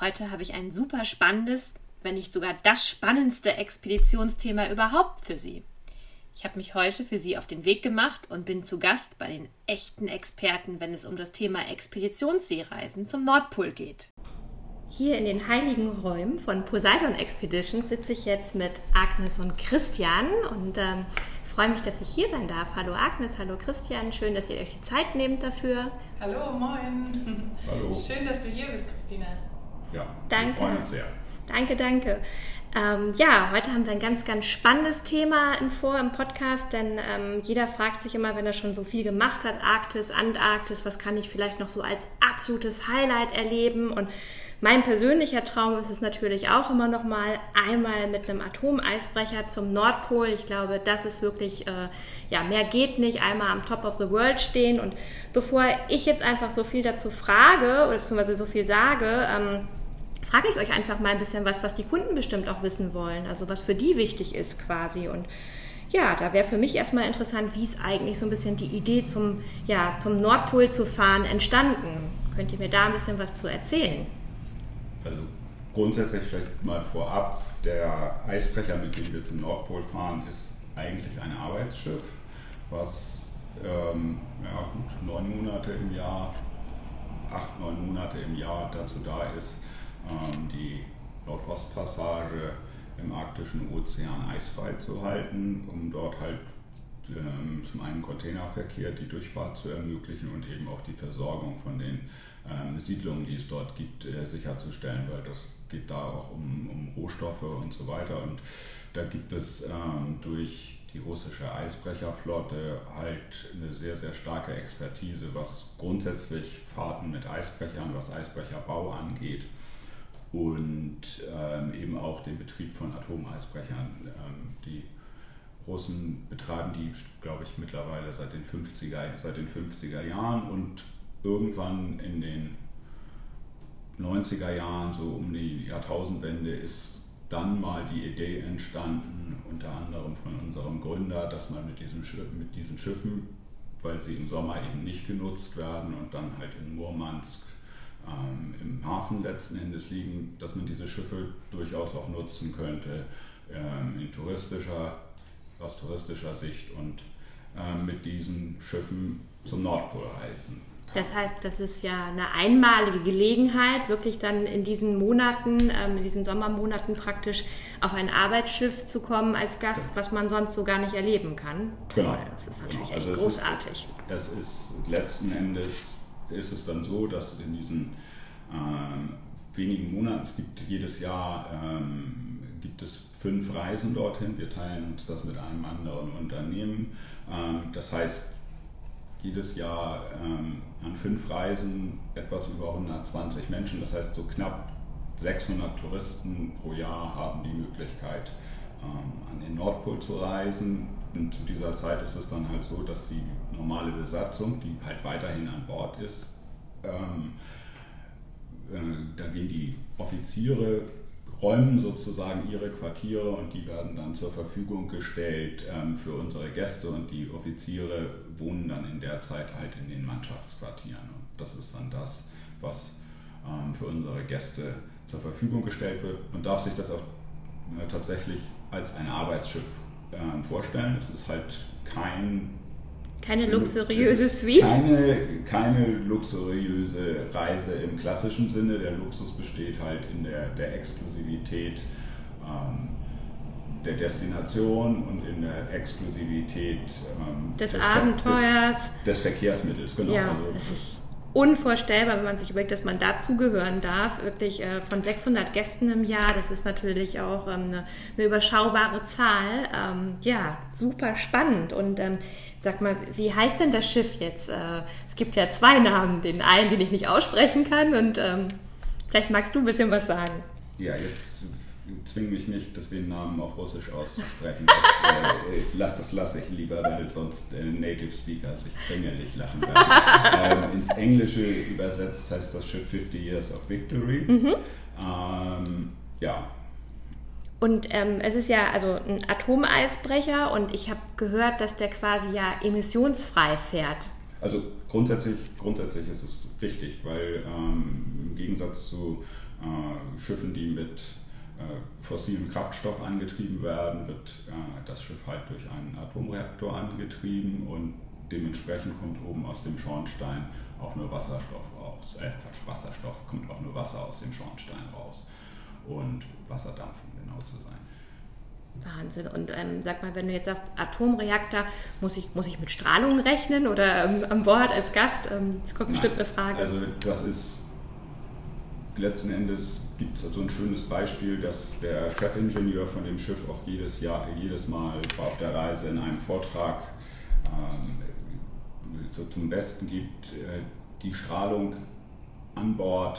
Heute habe ich ein super spannendes, wenn nicht sogar das spannendste Expeditionsthema überhaupt für Sie. Ich habe mich heute für Sie auf den Weg gemacht und bin zu Gast bei den echten Experten, wenn es um das Thema Expeditionsseereisen zum Nordpol geht. Hier in den heiligen Räumen von Poseidon Expedition sitze ich jetzt mit Agnes und Christian und ähm, freue mich, dass ich hier sein darf. Hallo Agnes, hallo Christian, schön, dass ihr euch die Zeit nehmt dafür. Hallo, moin. Hallo. Schön, dass du hier bist, Christina. Ja, Danke. wir freuen uns sehr. Danke, danke. Ähm, ja, heute haben wir ein ganz, ganz spannendes Thema im Vor im Podcast, denn ähm, jeder fragt sich immer, wenn er schon so viel gemacht hat, Arktis, Antarktis, was kann ich vielleicht noch so als absolutes Highlight erleben? Und mein persönlicher Traum ist es natürlich auch immer noch mal einmal mit einem Atomeisbrecher zum Nordpol. Ich glaube, das ist wirklich, äh, ja, mehr geht nicht, einmal am Top of the World stehen. Und bevor ich jetzt einfach so viel dazu frage, oder beziehungsweise so viel sage, ähm, frage ich euch einfach mal ein bisschen was, was die Kunden bestimmt auch wissen wollen, also was für die wichtig ist quasi. Und ja, da wäre für mich erstmal interessant, wie ist eigentlich so ein bisschen die Idee zum, ja, zum Nordpol zu fahren entstanden. Könnt ihr mir da ein bisschen was zu erzählen? Also grundsätzlich vielleicht mal vorab, der Eisbrecher, mit dem wir zum Nordpol fahren, ist eigentlich ein Arbeitsschiff, was ähm, ja, gut neun Monate im Jahr, acht, neun Monate im Jahr dazu da ist, die Nordostpassage im arktischen Ozean eisfrei zu halten, um dort halt ähm, zum einen Containerverkehr, die Durchfahrt zu ermöglichen und eben auch die Versorgung von den ähm, Siedlungen, die es dort gibt, äh, sicherzustellen, weil das geht da auch um, um Rohstoffe und so weiter. Und da gibt es ähm, durch die russische Eisbrecherflotte halt eine sehr, sehr starke Expertise, was grundsätzlich Fahrten mit Eisbrechern, was Eisbrecherbau angeht und ähm, eben auch den Betrieb von Atomeisbrechern. Ähm, die Russen betreiben die, glaube ich, mittlerweile seit den 50er, seit den 50er Jahren und irgendwann in den 90er Jahren, so um die Jahrtausendwende, ist dann mal die Idee entstanden, unter anderem von unserem Gründer, dass man mit diesen, mit diesen Schiffen, weil sie im Sommer eben nicht genutzt werden und dann halt in Murmansk ähm, im Hafen letzten Endes liegen, dass man diese Schiffe durchaus auch nutzen könnte ähm, in touristischer, aus touristischer Sicht und ähm, mit diesen Schiffen zum Nordpol reisen. Das heißt, das ist ja eine einmalige Gelegenheit, wirklich dann in diesen Monaten, ähm, in diesen Sommermonaten praktisch auf ein Arbeitsschiff zu kommen als Gast, was man sonst so gar nicht erleben kann. Toll, genau. Das ist natürlich genau. also echt großartig. Ist, es ist letzten Endes ist es dann so, dass in diesen ähm, wenigen Monaten, es gibt jedes Jahr ähm, gibt es fünf Reisen dorthin. Wir teilen uns das mit einem anderen Unternehmen. Ähm, das heißt, jedes Jahr ähm, an fünf Reisen etwas über 120 Menschen, das heißt so knapp 600 Touristen pro Jahr haben die Möglichkeit, ähm, an den Nordpol zu reisen. Und zu dieser Zeit ist es dann halt so, dass die normale Besatzung, die halt weiterhin an Bord ist, ähm, äh, da gehen die Offiziere, räumen sozusagen ihre Quartiere und die werden dann zur Verfügung gestellt ähm, für unsere Gäste und die Offiziere wohnen dann in der Zeit halt in den Mannschaftsquartieren. Und das ist dann das, was ähm, für unsere Gäste zur Verfügung gestellt wird. Man darf sich das auch äh, tatsächlich als ein Arbeitsschiff äh, vorstellen. Es ist halt kein keine luxuriöse Suite? Keine, keine luxuriöse Reise im klassischen Sinne. Der Luxus besteht halt in der, der Exklusivität ähm, der Destination und in der Exklusivität ähm, des, des, Abenteuers. Des, des, Verkehrsmittels, genau. Ja, also, es ist unvorstellbar, wenn man sich überlegt, dass man dazugehören darf. Wirklich äh, von 600 Gästen im Jahr, das ist natürlich auch ähm, eine, eine, überschaubare Zahl. Ähm, ja, super spannend. Und ähm, sag mal, wie heißt denn das Schiff jetzt? Äh, es gibt ja zwei Namen, den einen, den ich nicht aussprechen kann. Und ähm, vielleicht magst du ein bisschen was sagen. ja, jetzt zwing mich nicht, das den Namen auf Russisch auszusprechen. Das, äh, äh, lass, das lasse ich lieber, weil sonst äh, Native Speaker sich quengelig lachen werden. ähm, ins Englische übersetzt heißt das Schiff 50 Years of Victory. Mhm. Ähm, ja. Und ähm, es ist ja also ein Atomeisbrecher und ich habe gehört, dass der quasi ja emissionsfrei fährt. Also grundsätzlich, grundsätzlich ist es richtig, weil ähm, im Gegensatz zu äh, Schiffen, die mit äh, fossilen Kraftstoff angetrieben werden, wird äh, das Schiff halt durch einen Atomreaktor angetrieben und dementsprechend kommt oben aus dem Schornstein auch nur Wasserstoff raus. Äh, Quatsch, Wasserstoff kommt auch nur Wasser aus dem Schornstein raus. Und Wasserdampf, um genau zu sein. Wahnsinn. Und ähm, sag mal, wenn du jetzt sagst Atomreaktor, muss ich, muss ich mit Strahlung rechnen oder ähm, an Bord als Gast? Ähm, das kommt Nein, bestimmt eine Frage. Also das ist letzten Endes gibt es so ein schönes Beispiel, dass der Chefingenieur von dem Schiff auch jedes Jahr, jedes Mal auf der Reise in einem Vortrag ähm, so zum Besten gibt, äh, die Strahlung an Bord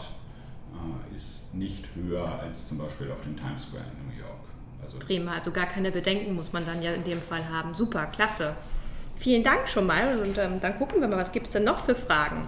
äh, ist nicht höher als zum Beispiel auf dem Times Square in New York. Also Prima, also gar keine Bedenken muss man dann ja in dem Fall haben. Super, klasse. Vielen Dank schon mal und ähm, dann gucken wir mal, was gibt es denn noch für Fragen?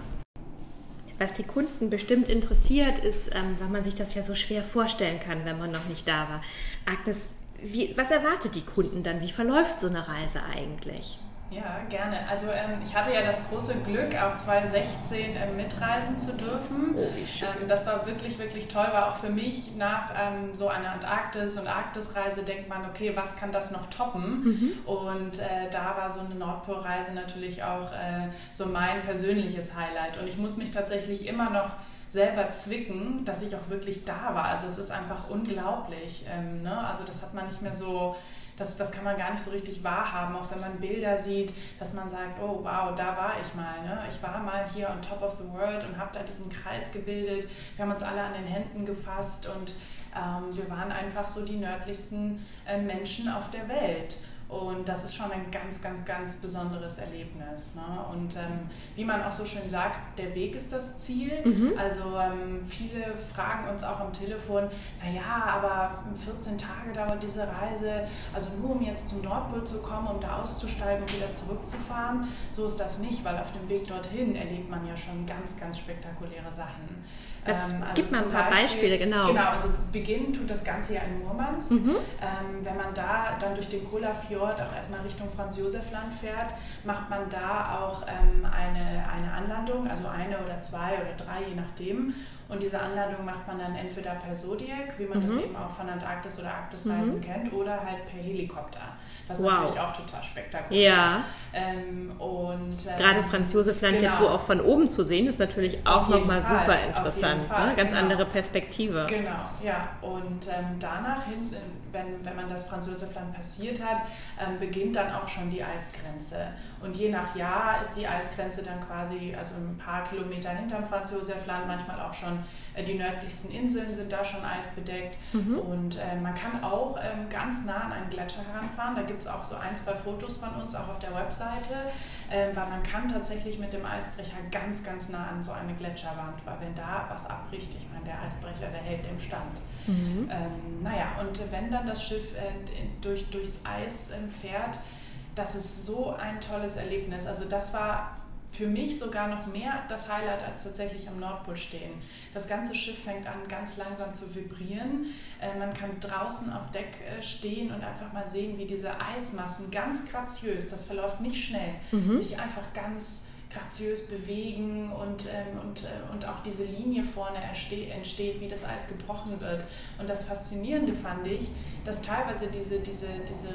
Was die Kunden bestimmt interessiert, ist, ähm, weil man sich das ja so schwer vorstellen kann, wenn man noch nicht da war. Agnes, wie, was erwartet die Kunden dann? Wie verläuft so eine Reise eigentlich? Ja, gerne. Also ähm, ich hatte ja das große Glück, auch 2016 ähm, mitreisen zu dürfen. Oh, wie schön. Ähm, das war wirklich, wirklich toll. War auch für mich nach ähm, so einer Antarktis- und Arktisreise denkt man, okay, was kann das noch toppen? Mhm. Und äh, da war so eine Nordpolreise natürlich auch äh, so mein persönliches Highlight. Und ich muss mich tatsächlich immer noch selber zwicken, dass ich auch wirklich da war. Also es ist einfach unglaublich. Ähm, ne? Also das hat man nicht mehr so das, das kann man gar nicht so richtig wahrhaben, auch wenn man Bilder sieht, dass man sagt, oh wow, da war ich mal. Ne? Ich war mal hier on top of the world und habe da diesen Kreis gebildet. Wir haben uns alle an den Händen gefasst und ähm, wir waren einfach so die nördlichsten äh, Menschen auf der Welt. Und das ist schon ein ganz, ganz, ganz besonderes Erlebnis. Ne? Und ähm, wie man auch so schön sagt, der Weg ist das Ziel. Mhm. Also ähm, viele fragen uns auch am Telefon, naja, aber 14 Tage dauert diese Reise, also nur um jetzt zum Nordpol zu kommen, um da auszusteigen und wieder zurückzufahren. So ist das nicht, weil auf dem Weg dorthin erlebt man ja schon ganz, ganz spektakuläre Sachen. Das ähm, also gibt mal ein paar Beispiel, Beispiele, genau. Genau, also beginnen tut das Ganze ja in Murmansk. Mhm. Ähm, wenn man da dann durch den Kola Fjord auch erstmal Richtung Franz-Josef-Land fährt, macht man da auch ähm, eine, eine Anlandung, also eine oder zwei oder drei, je nachdem. Und diese Anlandung macht man dann entweder per Zodiac, wie man mhm. das eben auch von Antarktis oder Arktisreisen mhm. kennt, oder halt per Helikopter. Das ist wow. natürlich auch total spektakulär. Ja. Ähm, und, ähm, Gerade Franz Josef Land genau. jetzt so auch von oben zu sehen, ist natürlich auch nochmal super interessant. Ne? Ganz genau. andere Perspektive. Genau, ja. Und ähm, danach hinten, wenn, wenn man das Franz Josef Land passiert hat, ähm, beginnt dann auch schon die Eisgrenze. Und je nach Jahr ist die Eisgrenze dann quasi also ein paar Kilometer hinterm Franz Josef Land, manchmal auch schon äh, die nördlichsten Inseln sind da schon eisbedeckt. Mhm. Und äh, man kann auch ähm, ganz nah an einen Gletscher heranfahren. Da gibt es auch so ein, zwei Fotos von uns, auch auf der Webseite, äh, weil man kann tatsächlich mit dem Eisbrecher ganz, ganz nah an so eine Gletscherwand, weil wenn da was abbricht, ich meine, der Eisbrecher, der hält dem Stand. Mhm. Ähm, naja, und wenn dann das Schiff äh, durch, durchs Eis äh, fährt, das ist so ein tolles Erlebnis. Also das war für mich sogar noch mehr das Highlight als tatsächlich am Nordpol stehen. Das ganze Schiff fängt an ganz langsam zu vibrieren. Äh, man kann draußen auf Deck äh, stehen und einfach mal sehen, wie diese Eismassen ganz graziös, das verläuft nicht schnell, mhm. sich einfach ganz graziös bewegen und, ähm, und, äh, und auch diese Linie vorne entsteht, wie das Eis gebrochen wird. Und das Faszinierende fand ich, dass teilweise diese, diese, diese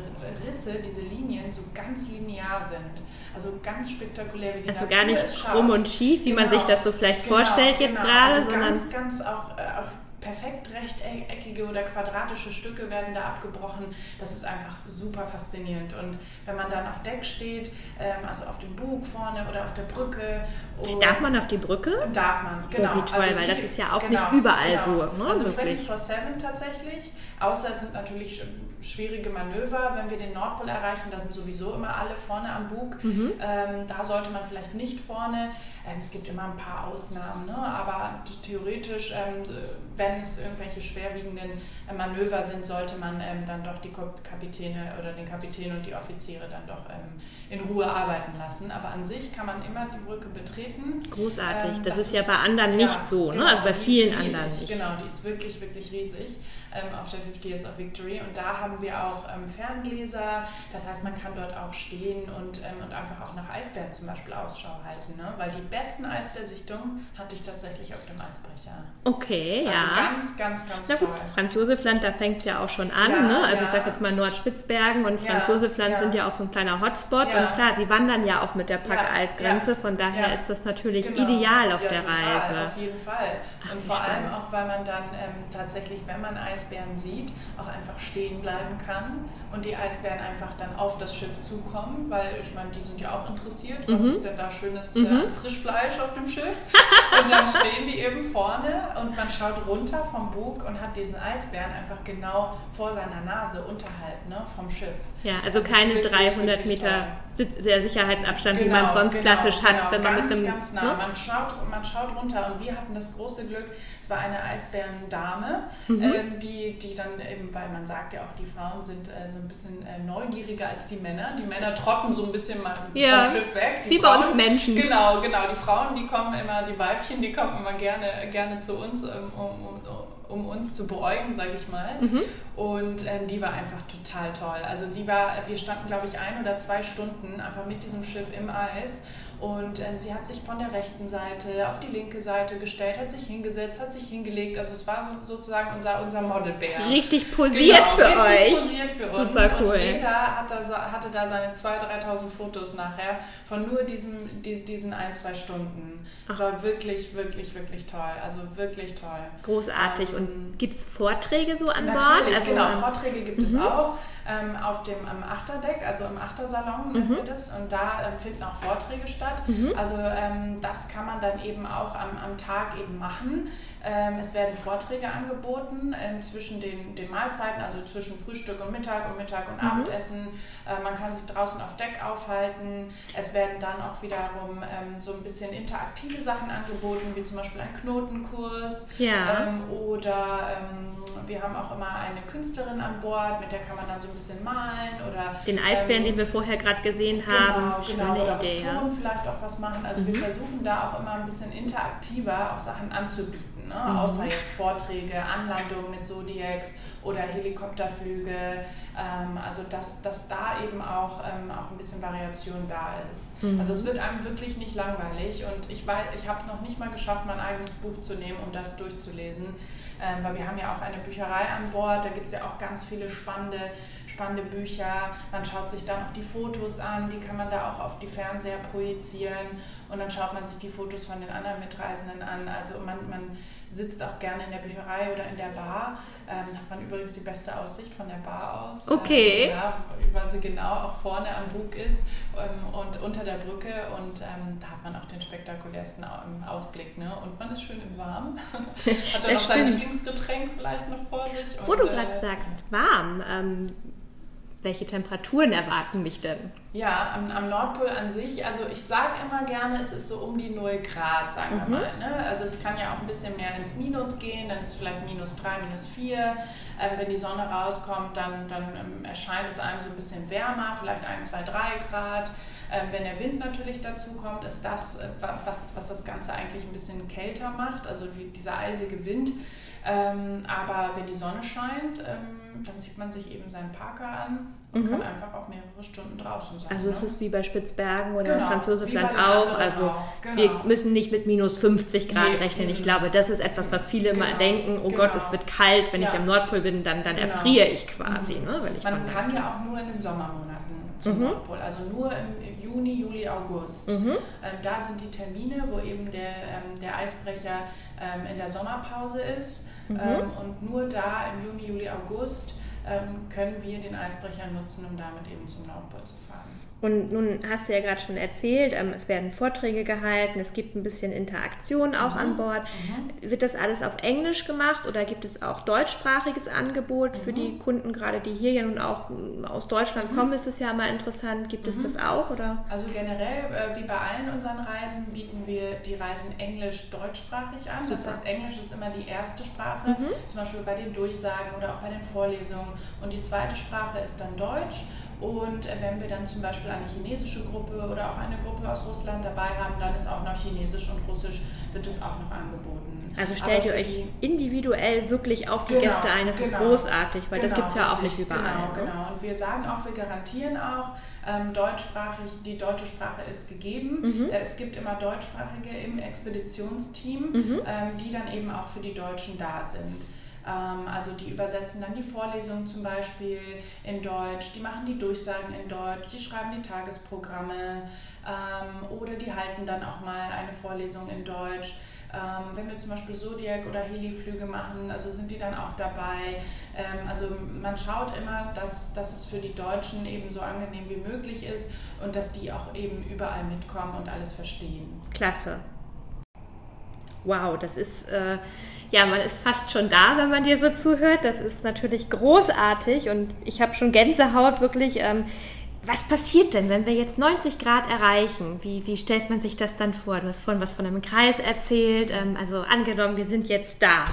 Risse, diese Linien so ganz linear sind. Also ganz spektakulär, wie die Also gar nicht krumm und schief, wie genau. man sich das so vielleicht genau, vorstellt genau. jetzt gerade, also sondern ganz, ganz auch, äh, auch perfekt rechteckige oder quadratische Stücke werden da abgebrochen. Das ist einfach super faszinierend. Und wenn man dann auf Deck steht, ähm, also auf dem Bug vorne oder auf der Brücke Und darf man auf die Brücke? Darf man, genau. Oh, wie toll, also weil das ist ja auch genau, nicht überall genau. so. Ne? Also 24-7 tatsächlich. Außer es sind natürlich schwierige Manöver, wenn wir den Nordpol erreichen, da sind sowieso immer alle vorne am Bug. Mhm. Ähm, da sollte man vielleicht nicht vorne. Ähm, es gibt immer ein paar Ausnahmen, ne? aber theoretisch, ähm, wenn es irgendwelche schwerwiegenden äh, Manöver sind, sollte man ähm, dann doch die Kapitäne oder den Kapitän und die Offiziere dann doch ähm, in Ruhe arbeiten lassen. Aber an sich kann man immer die Brücke betreten. Großartig, ähm, das, das, ist ja bei anderen nicht ja, so, ne? genau, also bei vielen anderen nicht. Genau, die ist wirklich, wirklich riesig ähm, auf der 50 Years of Victory. Und da haben wir auch ähm, Ferngläser, das heißt, man kann dort auch stehen und, ähm, und einfach auch nach Eisbären zum Beispiel Ausschau halten. Ne? Weil die besten Eisbärsichtungen hatte ich tatsächlich auf dem Eisbrecher. Okay, also ja. Ganz, ganz, ganz Na gut, toll. Franz Josefland, da fängt es ja auch schon an. Ja, ne? Also ja. ich sage jetzt mal Nordspitzbergen und Franz ja, Josefland sind ja auch so ein kleiner Hotspot. Und klar, sie wandern ja auch mit der Packeisgrenze, von daher ist das natürlich genau. ideal auf der total, Reise. Auf jeden Fall. Ach, und vor allem auch, weil man dann ähm, tatsächlich, wenn man Eisbären sieht, auch einfach stehen bleiben kann und die Eisbären einfach dann auf das Schiff zukommen, weil ich meine, die sind ja auch interessiert, was mhm. ist denn da schönes mhm. äh, Frischfleisch auf dem Schiff? und dann stehen die eben vorne und man schaut runter vom Bug und hat diesen Eisbären einfach genau vor seiner Nase unterhalb ne, vom Schiff. Ja, also das keine wirklich, 300 Meter sehr Sicherheitsabstand, genau, wie man sonst genau, klassisch hat, genau, wenn man ganz, mit einem. Ganz nah. Ne? Man, schaut, man schaut runter und wir hatten das große Glück, es war eine Eisbärendame, mhm. ähm, die, die dann eben, weil man sagt ja auch, die Frauen sind äh, so ein bisschen äh, neugieriger als die Männer. Die Männer trotten so ein bisschen mal ja, vom Schiff weg. Die wie Frauen, bei uns Menschen. Genau, genau. Die Frauen, die kommen immer, die Weibchen, die kommen immer gerne, gerne zu uns, ähm, um, um, um uns zu beäugen, sage ich mal. Mhm. Und ähm, die war einfach total toll. Also die war, wir standen, glaube ich, ein oder zwei Stunden einfach mit diesem Schiff im Eis und äh, sie hat sich von der rechten Seite auf die linke Seite gestellt, hat sich hingesetzt, hat sich hingelegt. Also es war so, sozusagen unser, unser Modelbär. Richtig posiert genau, für richtig euch. posiert für Super uns. Cool. Und jeder hat da, hatte da seine 2.000, 3.000 Fotos nachher von nur diesem, die, diesen ein, zwei Stunden. Es war wirklich, wirklich, wirklich toll. Also wirklich toll. Großartig. Ähm, Und gibt es Vorträge so an Bord? Also, genau, Vorträge gibt mhm. es auch ähm, auf dem am Achterdeck, also im Achtersalon mhm. wir das. Und da ähm, finden auch Vorträge statt. Mhm. Also ähm, das kann man dann eben auch am, am Tag eben machen. Ähm, es werden Vorträge angeboten ähm, zwischen den, den Mahlzeiten, also zwischen Frühstück und Mittag und Mittag und mhm. Abendessen. Äh, man kann sich draußen auf Deck aufhalten. Es werden dann auch wiederum ähm, so ein bisschen interaktive Sachen angeboten, wie zum Beispiel ein Knotenkurs. Ja. oder wir haben auch immer eine Künstlerin an Bord, mit der kann man dann so ein bisschen malen oder den Eisbären, den wir vorher gerade gesehen haben. Genau, genau. Schöne oder Idee, ja. vielleicht auch was machen. Also mhm. wir versuchen da auch immer ein bisschen interaktiver auch Sachen anzubieten ne? mhm. außer jetzt Vorträge, Anlandungen mit Zodiacs oder Helikopterflüge. Ähm, also dass, dass da eben auch, ähm, auch ein bisschen Variation da ist. Mhm. Also es wird einem wirklich nicht langweilig und ich, ich habe noch nicht mal geschafft, mein eigenes Buch zu nehmen, um das durchzulesen. Ähm, weil wir haben ja auch eine Bücherei an Bord, da gibt es ja auch ganz viele spannende, spannende Bücher. Man schaut sich dann auch die Fotos an, die kann man da auch auf die Fernseher projizieren und dann schaut man sich die Fotos von den anderen Mitreisenden an. Also man, man sitzt auch gerne in der Bücherei oder in der Bar. Ähm, hat man übrigens die beste Aussicht von der Bar aus. Okay. Ähm, ja, weil sie genau auch vorne am Bug ist ähm, und unter der Brücke und ähm, da hat man auch den spektakulärsten Ausblick. Ne? Und man ist schön im Warm. hat dann noch sein Lieblingsgetränk vielleicht noch vor sich. Wo und, du gerade äh, sagst, warm. Welche Temperaturen erwarten mich denn? Ja, am, am, Nordpol an sich, also ich sage immer gerne, es ist so um die 0 Grad, sagen mhm. wir mal. Ne? Also es kann ja auch ein bisschen mehr ins Minus gehen, dann ist es vielleicht minus 3, minus 4. Ähm, wenn die Sonne rauskommt, dann, dann ähm, erscheint es einem so ein bisschen wärmer, vielleicht 1, 2, 3 Grad. Ähm, wenn der Wind natürlich dazu kommt, ist das, äh, was, was das Ganze eigentlich ein bisschen kälter macht, also wie dieser eisige Wind. Ähm, aber wenn die Sonne scheint, ähm, dann zieht man sich eben seinen Parker an und mhm. kann einfach auch mehrere Stunden draußen sein. Also ne? es ist wie bei Spitzbergen oder genau, Franz auch. Also auch. Genau. wir müssen nicht mit minus 50 Grad nee, rechnen. Ich glaube, das ist etwas, was viele genau. immer denken, oh genau. Gott, es wird kalt, wenn ja. ich am Nordpol bin, dann, dann genau. erfriere ich quasi. Mhm. Ne, man kann ja auch nur in den Sommermonaten zum mhm. Nordpol, also nur im Juni, Juli, August. Mhm. Ähm, da sind die Termine, wo eben der, ähm, der Eisbrecher ähm, in der Sommerpause ist mhm. Ähm, und nur da im Juni, Juli, August ähm, können wir den Eisbrecher nutzen, um damit eben zum Nordpol zu fahren. Und nun hast du ja gerade schon erzählt, ähm, es werden Vorträge gehalten, es gibt ein bisschen Interaktion auch mhm. an Bord. Mhm. Wird das alles auf Englisch gemacht oder gibt es auch deutschsprachiges Angebot mhm. für die mhm. Kunden, gerade die hier ja nun auch ähm, aus Deutschland mhm. kommen, ist es ja mal interessant. Gibt es mhm. das auch? Oder? Also generell, äh, wie bei allen unseren Reisen, bieten wir die Reisen englisch-deutschsprachig an. Super. Das heißt, Englisch ist immer die erste Sprache, zum Beispiel bei den Durchsagen oder auch bei den Vorlesungen. Und die zweite Sprache ist dann Deutsch. Und wenn wir dann zum Beispiel eine chinesische Gruppe oder auch eine Gruppe aus Russland dabei haben, dann ist auch noch Chinesisch und Russisch, wird es auch noch angeboten. Also stellt ihr euch individuell wirklich auf die genau, Gäste ein. Das genau, ist großartig, weil genau, das gibt es ja auch nicht überall. Genau, ne? genau. Und wir sagen auch, wir garantieren auch, ähm, deutschsprachig, die deutsche Sprache ist gegeben. Mhm. Äh, es gibt immer Deutschsprachige im Expeditionsteam, mhm. ähm, die dann eben auch für die Deutschen da sind. Ähm, also die übersetzen dann die Vorlesungen zum Beispiel in Deutsch, die machen die Durchsagen in Deutsch, die schreiben die Tagesprogramme ähm, oder die halten dann auch mal eine Vorlesung in Deutsch. Ähm, wenn wir zum Beispiel Zodiac oder Heli-Flüge machen, also sind die dann auch dabei. Ähm, also man schaut immer, dass, dass es für die Deutschen eben so angenehm wie möglich ist und dass die auch eben überall mitkommen und alles verstehen. Klasse. Wow, das ist äh, ja, man ist fast schon da, wenn man dir so zuhört. Das ist natürlich großartig und ich habe schon Gänsehaut wirklich. Ähm, was passiert denn, wenn wir jetzt 90 Grad erreichen? Wie, wie stellt man sich das dann vor? Du hast vorhin was von einem Kreis erzählt. Ähm, also angenommen, wir sind jetzt da.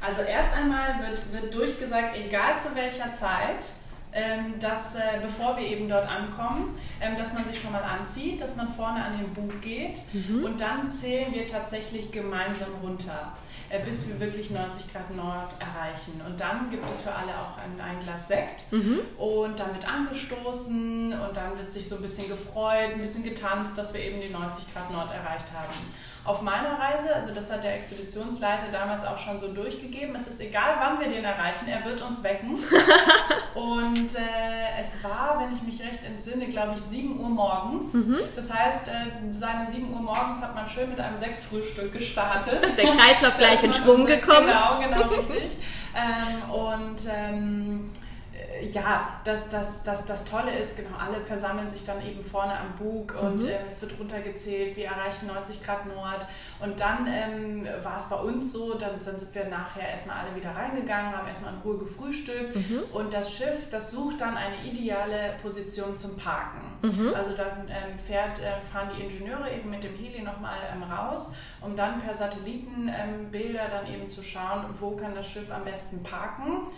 Also erst einmal wird, wird durchgesagt, egal zu welcher Zeit, ähm, dass äh, bevor wir eben dort ankommen, ähm, dass man sich schon mal anzieht, dass man vorne an den Bug geht mhm. und dann zählen wir tatsächlich gemeinsam runter. Äh, bis wir wirklich 90 Grad Nord erreichen. Und dann gibt es für alle auch ein, ein Glas Sekt mhm. und dann wird angestoßen und dann wird sich so ein bisschen gefreut, ein bisschen getanzt, dass wir eben die 90 Grad Nord erreicht haben auf meiner Reise, also das hat der Expeditionsleiter damals auch schon so durchgegeben, es ist egal, wann wir den erreichen, er wird uns wecken. und äh, es war, wenn ich mich recht entsinne, glaube ich, 7 Uhr morgens. Mhm. Das heißt, äh, seine 7 Uhr morgens hat man schön mit einem Sektfrühstück gestartet. Ist der Kreislauf gleich in Schwung gekommen. Genau, genau, richtig. ähm, und ähm, ja, das, das, das, das Tolle ist, genau, alle versammeln sich dann eben vorne am Bug und mhm. äh, es wird runtergezählt, wir erreichen 90 Grad Nord. Und dann ähm, war es bei uns so, dann sind wir nachher erstmal alle wieder reingegangen, haben erstmal in Ruhe gefrühstückt mhm. und das Schiff, das sucht dann eine ideale Position zum Parken. Mhm. Also dann ähm, fährt, äh, fahren die Ingenieure eben mit dem Heli nochmal ähm, raus, um dann per Satellitenbilder ähm, dann eben zu schauen, wo kann das Schiff am besten parken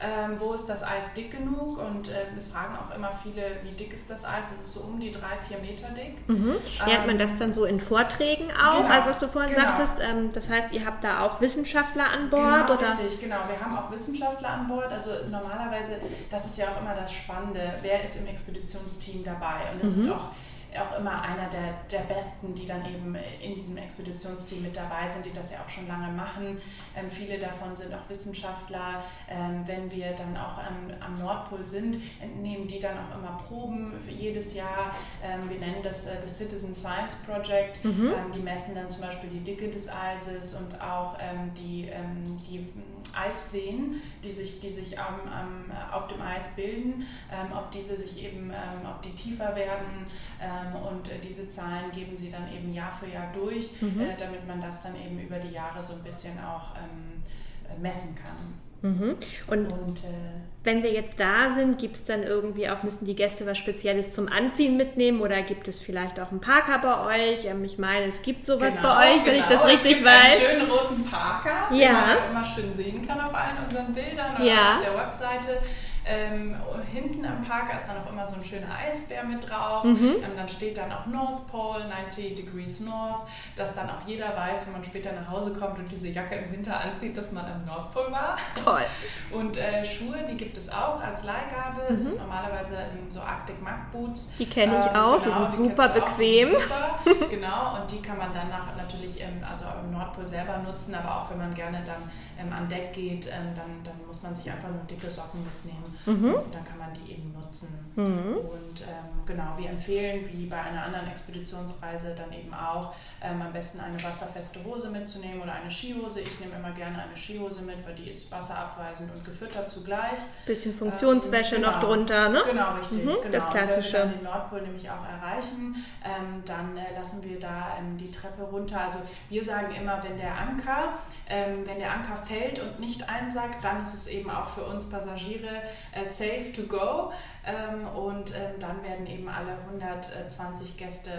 ähm, wo ist das Eis dick genug? Und äh, es fragen auch immer viele, wie dick ist das Eis? Es ist so um die drei, vier Meter dick. Mhm. Lernt ähm, man das dann so in Vorträgen auch, genau, also was du vorhin genau. sagtest? Ähm, das heißt, ihr habt da auch Wissenschaftler an Bord? Genau, oder? richtig, genau. Wir haben auch Wissenschaftler an Bord. Also normalerweise, das ist ja auch immer das Spannende, wer ist im Expeditionsteam dabei? Und es mhm. sind auch auch immer einer der, der Besten, die dann eben in diesem Expeditionsteam mit dabei sind, die das ja auch schon lange machen. Ähm, viele davon sind auch Wissenschaftler. Ähm, wenn wir dann auch am, am, Nordpol sind, entnehmen die dann auch immer Proben jedes Jahr. Ähm, wir nennen das äh, das Citizen Science Project. Mhm. Ähm, die messen dann zum Beispiel die Dicke des Eises und auch ähm, die, ähm, die Eisseen, die sich, die sich auf dem Eis bilden, ob diese sich eben, ob die tiefer werden ähm, und äh, diese Zahlen geben sie dann eben Jahr für Jahr durch, mhm. Äh, damit man das dann eben über die Jahre so ein bisschen auch ähm, äh, messen kann. Mhm. Und, und äh, wenn wir jetzt da sind, gibt es dann irgendwie auch, müssen die Gäste was Spezielles zum Anziehen mitnehmen oder gibt es vielleicht auch einen Parker bei euch? Ähm, ich meine, es gibt sowas genau, bei euch, wenn genau. ich das richtig es gibt weiß. Einen schönen roten Parker, ja. den man immer schön sehen kann auf allen unseren Bildern oder ja. auf der Webseite. Ähm, hinten am Parker ist dann auch immer so ein schöner Eisbär mit drauf. Mhm. Ähm, dann steht dann auch North Pole, 90 Degrees North, dass dann auch jeder weiß, wenn man später nach Hause kommt und diese Jacke im Winter anzieht, dass man am Nordpol war. Toll. Und äh, Schuhe, die gibt es auch als Leihgabe. Mhm. Das sind normalerweise so Arctic Mud Boots. Die kenne ich ähm, auch, genau, die sind super die bequem. Sind super, genau, und die kann man dann natürlich im, also im Nordpol selber nutzen, aber auch wenn man gerne dann ähm, an Deck geht, ähm, dann, dann muss man sich einfach nur dicke Socken mitnehmen. Mhm. Und dann kann man die eben nutzen. Mhm. Und ähm, genau, wir empfehlen, wie bei einer anderen Expeditionsreise, dann eben auch ähm, am besten eine wasserfeste Hose mitzunehmen oder eine Skihose. Ich nehme immer gerne eine Skihose mit, weil die ist wasserabweisend und gefüttert zugleich. Bisschen Funktionswäsche ähm, genau, noch drunter, ne? Genau, richtig. Mhm, genau. Das klassische. Wenn wir dann den Nordpol nämlich auch erreichen, ähm, dann äh, lassen wir da ähm, die Treppe runter. Also wir sagen immer, wenn der Anker, ähm, wenn der Anker fällt und nicht einsackt, dann ist es eben auch für uns Passagiere äh, safe to go. Ähm, und ähm, dann werden eben alle 120 Gäste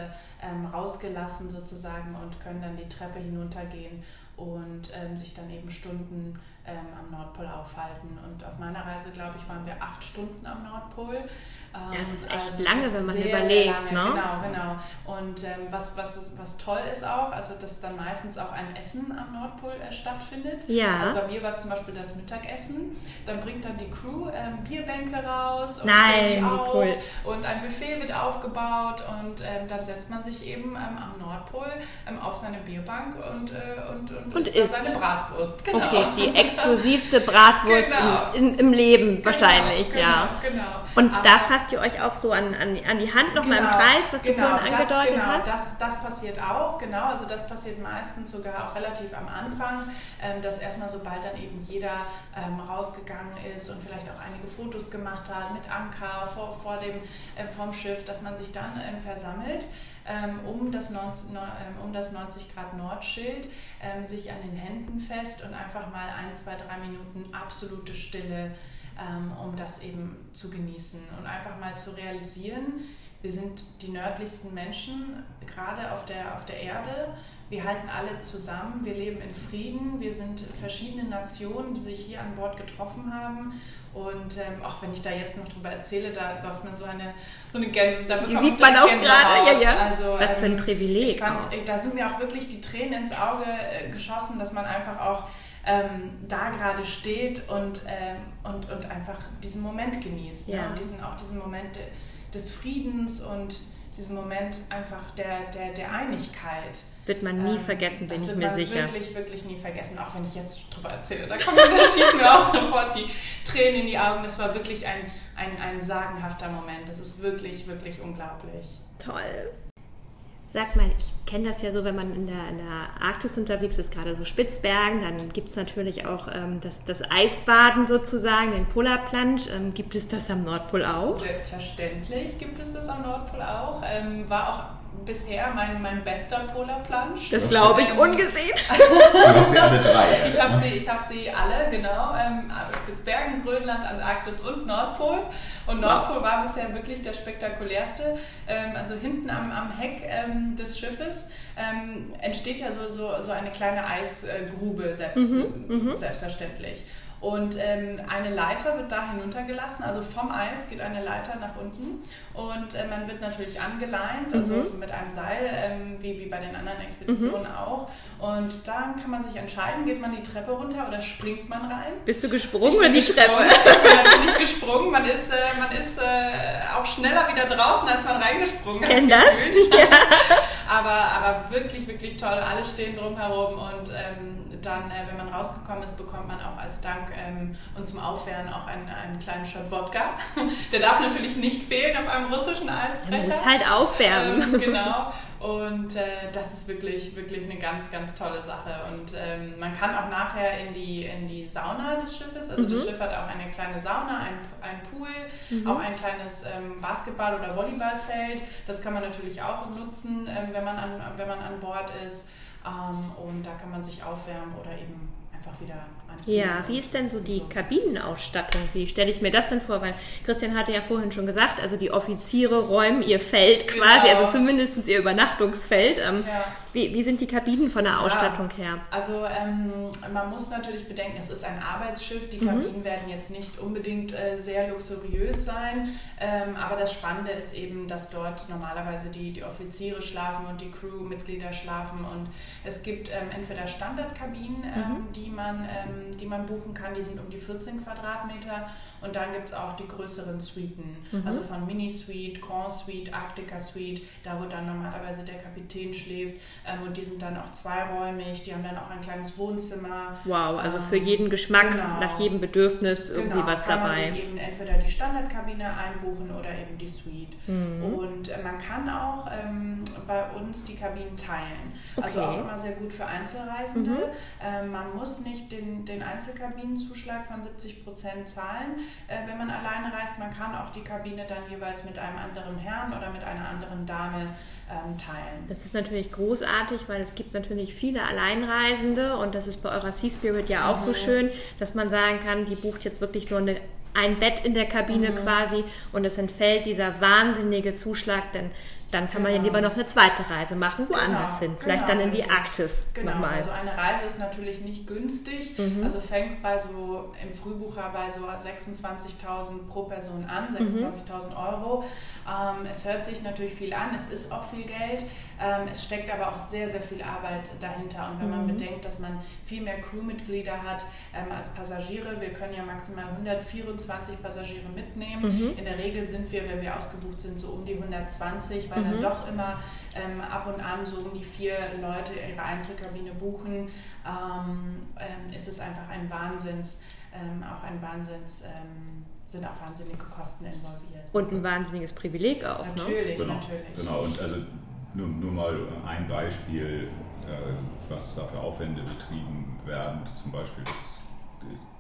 ähm, rausgelassen sozusagen und können dann die Treppe hinuntergehen und sich dann eben Stunden am Nordpol aufhalten. Und auf meiner Reise, glaube ich, waren wir acht Stunden am Nordpol. Das ist echt also lange, wenn man sehr, überlegt. Sehr ne? Genau, genau. Und ähm, was, was, was toll ist auch, also dass dann meistens auch ein Essen am Nordpol äh, stattfindet. Ja. Also bei mir war es zum Beispiel das Mittagessen. Dann bringt dann die Crew ähm, Bierbänke raus und Nein, stellt die auf. Cool. Und ein Buffet wird aufgebaut und ähm, dann setzt man sich eben ähm, am Nordpol ähm, auf seine Bierbank und, äh, und, und, und isst, seine Bratwurst. Genau. Okay, die exklusivste Bratwurst genau. im, im, im, Leben genau, wahrscheinlich, genau, ja. Genau. Und Aber da fasst ihr euch auch so an, an, an die Hand nochmal genau, im Kreis, was genau, du vorhin angedeutet das, genau, hast? Das, das passiert auch, genau. Also das passiert meistens sogar auch relativ am Anfang, ähm, dass erstmal sobald dann eben jeder ähm, rausgegangen ist und vielleicht auch einige Fotos gemacht hat mit Anker vor, vor dem, äh, vom Schiff, dass man sich dann ähm, versammelt. Ähm, um, das 90, ähm, um das 90 Grad Nordschild, ähm, sich an den Händen fest und einfach mal ein, zwei, drei Minuten absolute Stille ähm, um das eben zu genießen und einfach mal zu realisieren, wir sind die nördlichsten Menschen gerade auf der, auf der Erde. Wir halten alle zusammen, wir leben in Frieden, wir sind verschiedene Nationen, die sich hier an Bord getroffen haben. Und ähm, auch wenn ich da jetzt noch drüber erzähle, da läuft mir so eine, so eine Gänse. Da die sieht man auch gerade, ja, ja. Also, Was für ein ähm, Privileg. Ich fand, da sind mir auch wirklich die Tränen ins Auge äh, geschossen, dass man einfach auch ähm, da gerade steht und, ähm, und, und einfach diesen Moment genießt. Ne? Ja. Ne? Und diesen, auch diesen Moment des Friedens und diesen Moment einfach der, der, der Einigkeit. Wird man nie ähm, vergessen, bin ich mir sicher. wirklich, wirklich nie vergessen, auch wenn ich jetzt drüber erzähle. Da, kommen, da schießen mir auch sofort die Tränen in die Augen. Das war wirklich ein, ein, ein sagenhafter Moment. Das ist wirklich, wirklich unglaublich. Toll. Sag mal, ich kenne das ja so, wenn man in der, in der Arktis unterwegs ist, gerade so Spitzbergen, dann gibt es natürlich auch ähm, das, das Eisbaden sozusagen, den Polarplunge. Ähm, gibt es das am Nordpol auch? Selbstverständlich gibt es das am Nordpol auch. Ähm, war auch bisher mein, mein bester Polar Plunge. Das glaube ich, ähm, ungesehen. du hast sie alle drei. Ich habe sie, hab sie alle, genau. Ähm, Spitzbergen, Grönland, Antarktis und Nordpol. Und Nordpol wow. war bisher wirklich der spektakulärste. Ähm, also hinten am, am Heck ähm, des Schiffes ähm, entsteht ja so, so, so eine kleine Eisgrube, selbst, mhm, mhm. Und ähm, eine Leiter wird da hinuntergelassen, also vom Eis geht eine Leiter nach unten und äh, man wird natürlich angeleint, also mhm. mit einem Seil, ähm, wie, wie bei den anderen Expeditionen mhm. auch. Und dann kann man sich entscheiden, geht man die Treppe runter oder springt man rein. Bist du gesprungen oder die Treppe? Ich bin natürlich gesprungen. Man ist, äh, man ist äh, auch schneller wieder draußen, als man reingesprungen ich kenn das. Ja. Aber, aber wirklich, wirklich toll. Alle stehen drumherum und ähm, dann, äh, wenn man rausgekommen ist, bekommt man auch als Dank ähm, und zum Aufwärmen auch einen, einen kleinen Shot Wodka. Der darf natürlich nicht fehlen auf einem russischen Eisbrecher. Man muss halt aufwärmen. Ähm, genau. Und äh, das ist wirklich, wirklich eine ganz, ganz tolle Sache. Und ähm, man kann auch nachher in die, in die Sauna des Schiffes, also mhm. das Schiff hat auch eine kleine Sauna, ein, ein Pool, mhm. auch ein kleines ähm, Basketball- oder Volleyballfeld. Das kann man natürlich auch nutzen, ähm, wenn, man an, wenn man an Bord ist. Ähm, und da kann man sich aufwärmen oder eben einfach wieder anziehen. Ja, wie ist denn so die Kabinenausstattung? Wie stelle ich mir das denn vor? Weil Christian hatte ja vorhin schon gesagt, also die Offiziere räumen ihr Feld quasi, genau. also zumindest ihr Übernachtungsfeld. Ähm, ja. wie, wie sind die Kabinen von der ja, Ausstattung her? Also ähm, man muss natürlich bedenken, es ist ein Arbeitsschiff. Die mhm. Kabinen mhm. werden jetzt nicht unbedingt äh, sehr luxuriös sein, ähm, aber das Spannende ist eben, dass dort normalerweise die, die Offiziere schlafen und die Crewmitglieder schlafen und es gibt ähm, entweder Standardkabinen, ähm, mhm. die man, die man buchen kann. Die sind um die 14 Quadratmeter. Und dann gibt es auch die größeren Suiten, mhm. also von Mini-Suite, Grand Suite, Arctica Suite, da wo dann normalerweise der Kapitän schläft. Ähm, und die sind dann auch zweiräumig, die haben dann auch ein kleines Wohnzimmer. Wow, also für jeden Geschmack, genau. nach jedem Bedürfnis irgendwie genau, was kann dabei. Man sich eben entweder die Standardkabine einbuchen oder eben die Suite. Mhm. Und äh, man kann auch ähm, bei uns die Kabinen teilen. Also okay. Also auch immer sehr gut für Einzelreisende. Mhm. Ähm, man muss nicht den, den Einzelkabinenzuschlag von 70 Prozent zahlen, äh, wenn man alleine reist. Man kann auch die Kabine dann jeweils mit einem anderen Herrn oder mit einer anderen Dame ähm, teilen. Das ist natürlich großartig, weil es gibt natürlich viele Alleinreisende und das ist bei eurer Sea Spirit ja auch mhm. so schön, dass man sagen kann, die bucht jetzt wirklich nur eine ein Bett in der Kabine mhm. quasi und es entfällt dieser wahnsinnige Zuschlag, denn dann kann man ja lieber noch eine zweite Reise machen, woanders genau, hin. Vielleicht genau, dann in die Arktis genau. nochmal. Also eine Reise ist natürlich nicht günstig. Mhm. Also fängt bei so im Frühbucher bei so 26.000 pro Person an, 26.000 mhm. Euro. Ähm, es hört sich natürlich viel an, es ist auch viel Geld. Ähm, es steckt aber auch sehr, sehr viel Arbeit dahinter. Und wenn man mhm. bedenkt, dass man viel mehr Crewmitglieder hat ähm, als Passagiere, wir können ja maximal 124 Passagiere mitnehmen. Mhm. In der Regel sind wir, wenn wir ausgebucht sind, so um die 120, weil mhm. dann doch immer ähm, ab und an so um die vier Leute ihre Einzelkabine buchen, ähm, ähm, ist es einfach ein Wahnsinns, ähm, auch ein Wahnsinns sind auch wahnsinnige Kosten involviert. Und ein wahnsinniges Privileg auch. Ne? Natürlich, ne? genau, natürlich. Genau, und also nur, nur mal ein Beispiel, äh, was da für Aufwände betrieben werden, zum Beispiel das,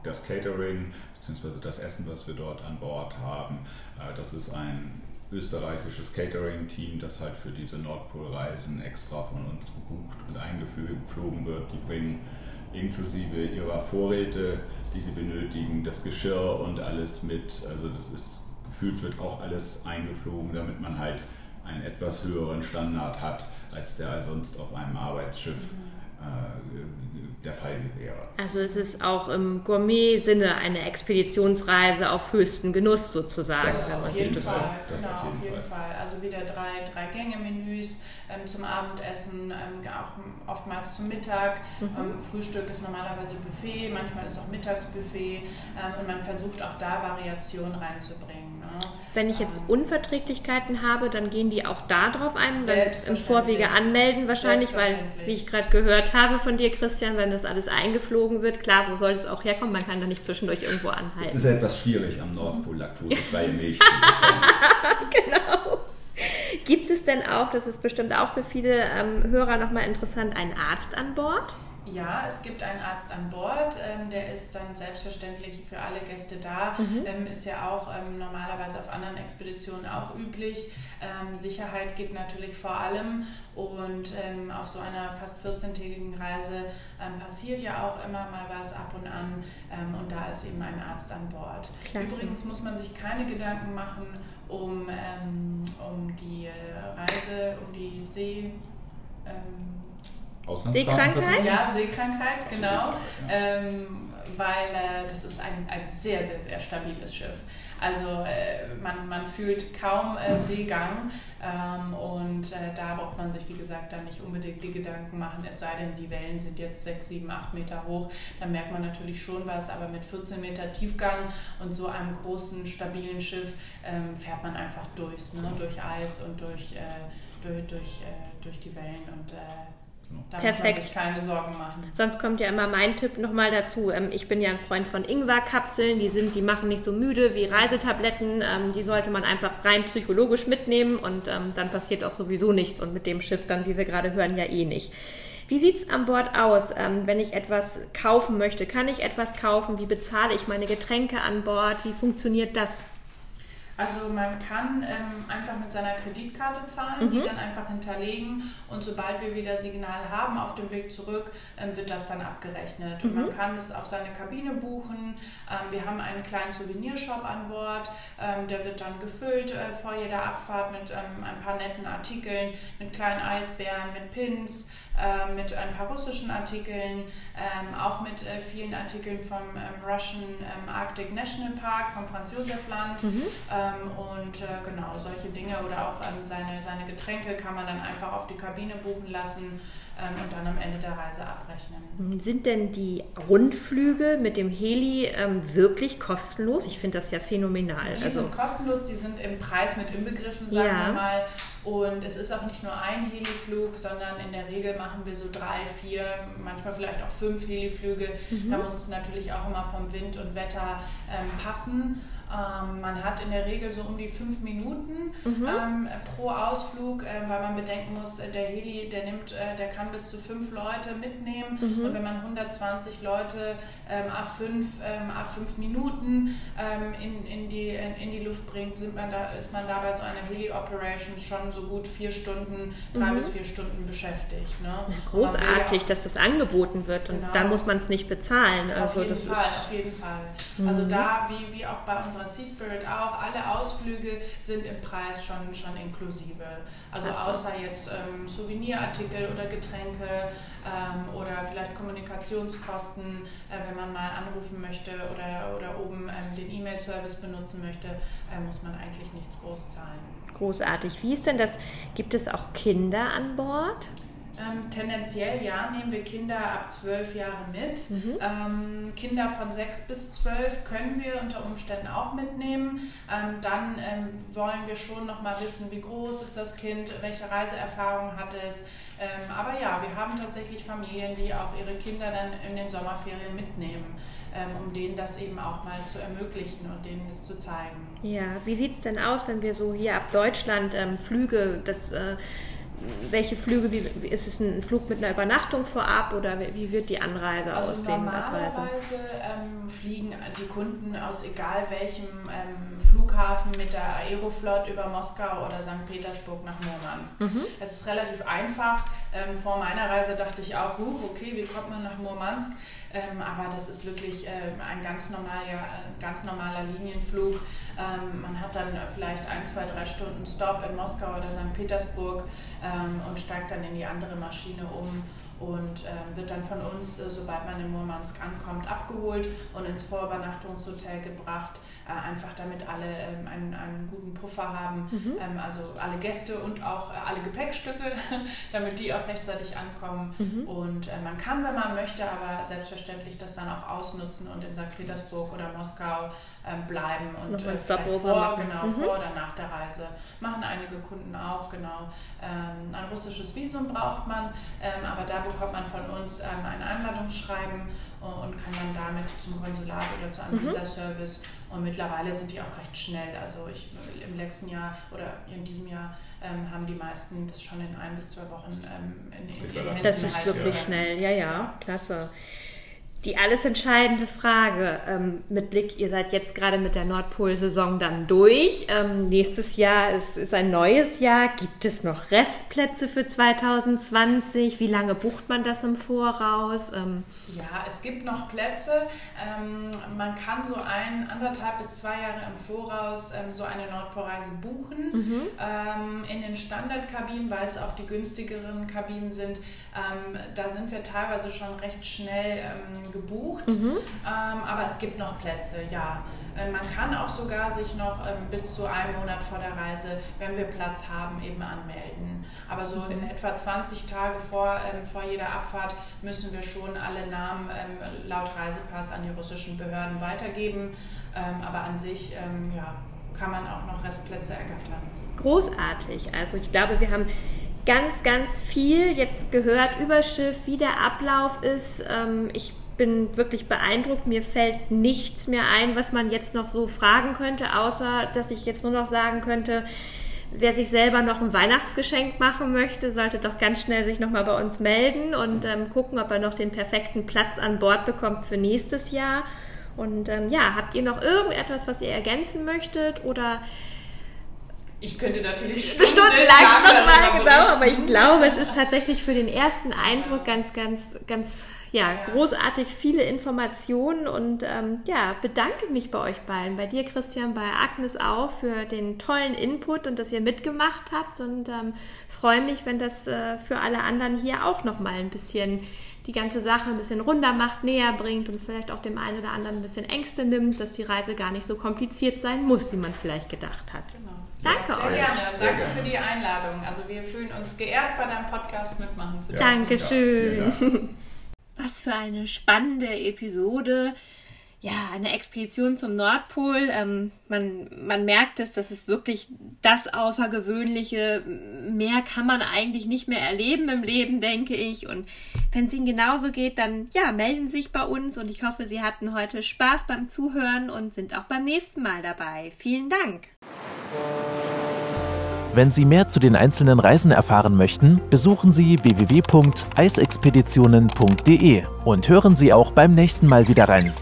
das Catering bzw. das Essen, was wir dort an Bord haben. Äh, das ist ein österreichisches Catering-Team, das halt für diese Nordpolreisen extra von uns gebucht und eingeflogen wird. Die bringen inklusive ihrer Vorräte, die sie benötigen, das Geschirr und alles mit. Also das ist gefühlt wird auch alles eingeflogen, damit man halt einen etwas höheren Standard hat, als der sonst auf einem Arbeitsschiff äh, der Fall wäre. Also es ist auch im Gourmet-Sinne eine Expeditionsreise auf höchstem Genuss sozusagen. Das auf jeden Fall, so. genau, auf jeden, auf jeden Fall. Fall. Also wieder drei, drei Gänge-Menüs ähm, zum Abendessen, ähm, auch oftmals zum Mittag. Mhm. Ähm, Frühstück ist normalerweise Buffet, manchmal ist auch Mittagsbuffet ähm, und man versucht auch da Variation reinzubringen. Wenn ich jetzt Unverträglichkeiten habe, dann gehen die auch da drauf ein, dann im Vorwege anmelden wahrscheinlich, weil, wie ich gerade gehört habe von dir, Christian, wenn das alles eingeflogen wird, klar, wo soll es auch herkommen? Man kann da nicht zwischendurch irgendwo anhalten. Es ist etwas schwierig am Nordpol laktosefreie Milch genau. Gibt es denn auch, das ist bestimmt auch für viele ähm, Hörer nochmal interessant, einen Arzt an Bord? Ja, es gibt einen Arzt an Bord, ähm, der ist dann selbstverständlich für alle Gäste da, mhm. ähm, ist ja auch ähm, normalerweise auf anderen Expeditionen auch üblich. Ähm, Sicherheit geht natürlich vor allem und ähm, auf so einer fast 14-tägigen Reise ähm, passiert ja auch immer mal was ab und an und da ist eben ein Arzt an Bord. Klasse. Übrigens muss man sich keine Gedanken machen um, um die äh, Reise, um die See. Seekrankheit? Ja, Seekrankheit, genau. Ähm, weil äh, das ist ein, ein sehr, sehr, sehr stabiles Schiff. Also äh, man, man fühlt kaum äh, Seegang ähm, und äh, da braucht man sich, wie gesagt, dann nicht unbedingt die Gedanken machen, es sei denn, die Wellen sind jetzt 6, 7, 8 Meter hoch, dann merkt man natürlich schon was, aber mit 14 Meter Tiefgang und so einem großen, stabilen Schiff ähm, fährt man einfach durchs, ne? durch Eis und durch, äh, durch, durch, äh, durch die Wellen und da Perfekt. muss man sich keine Sorgen machen. Sonst kommt ja immer mein Tipp nochmal dazu. Ähm, ich bin ja ein Freund von Ingwer-Kapseln. Die, sind, die machen nicht so müde wie Reisetabletten. Ähm, die sollte man einfach rein psychologisch mitnehmen und ähm, dann passiert auch sowieso nichts. Und mit dem Schiff dann, wie wir gerade hören, ja eh nicht. Wie sieht es an Bord aus, wenn ich etwas kaufen möchte? Kann ich etwas kaufen? Wie bezahle ich meine Getränke an Bord? Wie funktioniert das? Also man kann ähm, einfach mit seiner Kreditkarte zahlen, mhm. die dann einfach hinterlegen und sobald wir wieder Signal haben auf dem Weg zurück, ähm, wird das dann abgerechnet. Mhm. Und man kann es auf seine Kabine buchen. Ähm, wir haben einen kleinen Souvenirshop an Bord, ähm, der wird dann gefüllt äh, vor jeder Abfahrt mit ähm, ein paar netten Artikeln, mit kleinen Eisbären, mit Pins. Ähm, mit ein paar russischen Artikeln, ähm, auch mit äh, vielen Artikeln vom ähm, Russian ähm, Arctic National Park, vom Franz Josef Land mhm. Ähm, und äh, genau solche Dinge oder auch seine, seine Getränke kann man dann einfach auf die Kabine buchen lassen. Ähm, und dann am Ende der Reise abrechnen. Sind denn die Rundflüge mit dem Heli ähm, wirklich kostenlos? Ich finde das ja phänomenal. Die also, sind kostenlos, die sind im Preis mit inbegriffen, sagen ja. wir mal. Und es ist auch nicht nur ein Heliflug, sondern in der Regel machen wir so drei, vier, manchmal vielleicht auch fünf Heliflüge. Mhm. Da muss es natürlich auch immer vom Wind und Wetter ähm, passen. Ähm, man hat in der Regel so um die fünf Minuten mhm. ähm, pro Ausflug, äh, weil man bedenken muss, äh, der Heli, der nimmt, äh, der kann bis zu fünf Leute mitnehmen mhm. und wenn man 120 Leute ähm, a fünf, ähm, a fünf Minuten ähm, in, in, die, in, in, die Luft bringt, sind man da, ist man da bei so einer Heli-Operation schon so gut vier Stunden, drei mhm. bis vier Stunden beschäftigt. Ne? großartig, dass das angeboten wird und genau. dann muss man es nicht bezahlen. Also auf jeden Fall, auf jeden Fall. Also mhm. da, wie, wie auch bei unserer unserer Seaspirit auch, alle Ausflüge sind im Preis schon, schon inklusive. Also so. außer jetzt ähm, Souvenirartikel oder Getränke ähm, oder vielleicht Kommunikationskosten, äh, wenn man mal anrufen möchte oder, oder oben ähm, den E-Mail-Service benutzen möchte, äh, muss man eigentlich nichts groß zahlen. Großartig. Wie ist denn das? Gibt es auch Kinder an Bord? Ähm, tendenziell ja, nehmen wir Kinder ab zwölf Jahre mit. Mhm. Ähm, Kinder von sechs bis zwölf können wir unter Umständen auch mitnehmen. Ähm, dann ähm, wollen wir schon noch mal wissen, wie groß ist das Kind, welche Reiseerfahrung hat es. Ähm, aber ja, wir haben tatsächlich Familien, die auch ihre Kinder dann in den Sommerferien mitnehmen, ähm, um denen das eben auch mal zu ermöglichen und denen das zu zeigen. Ja, wie sieht es denn aus, wenn wir so hier ab Deutschland Flüge, das äh, welche Flüge, wie, ist es ein Flug mit einer Übernachtung vorab oder wie wird die Anreise also aussehen? Normalerweise ähm, fliegen die Kunden aus egal welchem ähm, Flughafen mit der Aeroflot über Moskau oder St. Petersburg nach Murmansk. Mhm. Es ist relativ einfach. Ähm, vor meiner Reise dachte ich auch, huch, okay, wie kommt man nach Murmansk? Ähm, aber das ist wirklich äh, ein ganz normaler, ganz normaler Linienflug. Ähm, man hat dann vielleicht ein, zwei, drei Stunden Stop in Moskau oder St. Petersburg ähm, und steigt dann in die andere Maschine um und äh, wird dann von uns, äh, sobald man in Murmansk ankommt, abgeholt und ins Vorübernachtungshotel gebracht, einfach damit alle ähm, einen, einen, guten Puffer haben, mhm. ähm, also alle Gäste und auch äh, alle Gepäckstücke, damit die auch rechtzeitig ankommen. Mhm. Und äh, man kann, wenn man möchte, aber selbstverständlich das dann auch ausnutzen und in St. Petersburg oder Moskau ähm, bleiben und äh, vor, genau, mhm. vor oder nach der Reise. Machen einige Kunden auch, genau. Ähm, ein russisches Visum braucht man, ähm, aber da bekommt man von uns ähm, ein Einladungsschreiben und kann dann damit zum Konsulat oder zu einem mhm. Visa-Service. Und mittlerweile sind die auch recht schnell. Also ich, im letzten Jahr oder in diesem Jahr ähm, haben die meisten das schon in ein bis zwei Wochen ähm, in, in, in Händen. Das ist wirklich schnell, ja, ja, klasse die alles entscheidende Frage ähm, mit Blick, ihr seid jetzt gerade mit der Nordpol-Saison dann durch. Ähm, nächstes Jahr ist, ist ein neues Jahr. Gibt es noch Restplätze für 2020? Wie lange bucht man das im Voraus? Ähm, ja, es gibt noch Plätze. Ähm, man kann so ein, anderthalb bis zwei Jahre im Voraus ähm, so eine Nordpolreise buchen. Mhm. Ähm, in den Standardkabinen, weil es auch die günstigeren Kabinen sind, da sind wir teilweise schon recht schnell gebucht, mhm. ähm, aber es gibt noch Plätze, ja. Äh, man kann auch sogar sich noch ähm, bis zu einem Monat vor der Reise, wenn wir Platz haben, eben anmelden. Aber so in mhm. etwa 20 Tage vor, ähm, vor jeder Abfahrt müssen wir schon alle Namen ähm, laut Reisepass an die russischen Behörden weitergeben. Ähm, aber an sich ähm, ja, kann man auch noch Restplätze ergattern. Großartig. Also ich glaube, wir haben ganz, ganz viel jetzt gehört über Schiff, wie der Ablauf ist. Ähm, ich bin wirklich beeindruckt. Mir fällt nichts mehr ein, was man jetzt noch so fragen könnte, außer dass ich jetzt nur noch sagen könnte, wer sich selber noch ein Weihnachtsgeschenk machen möchte, sollte doch ganz schnell sich nochmal bei uns melden und ähm, gucken, ob er noch den perfekten Platz an Bord bekommt für nächstes Jahr. Und ähm, ja, habt ihr noch irgendetwas, was ihr ergänzen möchtet oder ich könnte natürlich stundenlang nochmal, genau, aber ich glaube, es ist tatsächlich für den ersten Eindruck ganz, ganz, ganz ja, ja, großartig viele Informationen und ähm, ja, bedanke mich bei euch beiden, bei dir Christian, bei Agnes auch für den tollen Input und dass ihr mitgemacht habt und ähm, freue mich, wenn das äh, für alle anderen hier auch nochmal ein bisschen die ganze Sache ein bisschen runder macht, näher bringt und vielleicht auch dem einen oder anderen ein bisschen Ängste nimmt, dass die Reise gar nicht so kompliziert sein muss, wie man vielleicht gedacht hat. Genau. Danke Sehr euch. gerne. Danke für die Einladung. Also wir fühlen uns geehrt, bei deinem Podcast mitmachen zu dürfen. Dankeschön. Ja, vielen Dank. Was für eine spannende Episode. Ja, eine Expedition zum Nordpol. Ähm, man, man merkt es, das ist wirklich das Außergewöhnliche. Mehr kann man eigentlich nicht mehr erleben im Leben, denke ich. Und wenn es Ihnen genauso geht, dann ja, melden Sie sich bei uns. Und ich hoffe, Sie hatten heute Spaß beim Zuhören und sind auch beim nächsten Mal dabei. Vielen Dank. Wenn Sie mehr zu den einzelnen Reisen erfahren möchten, besuchen Sie www.eisexpeditionen.de und hören Sie auch beim nächsten Mal wieder rein.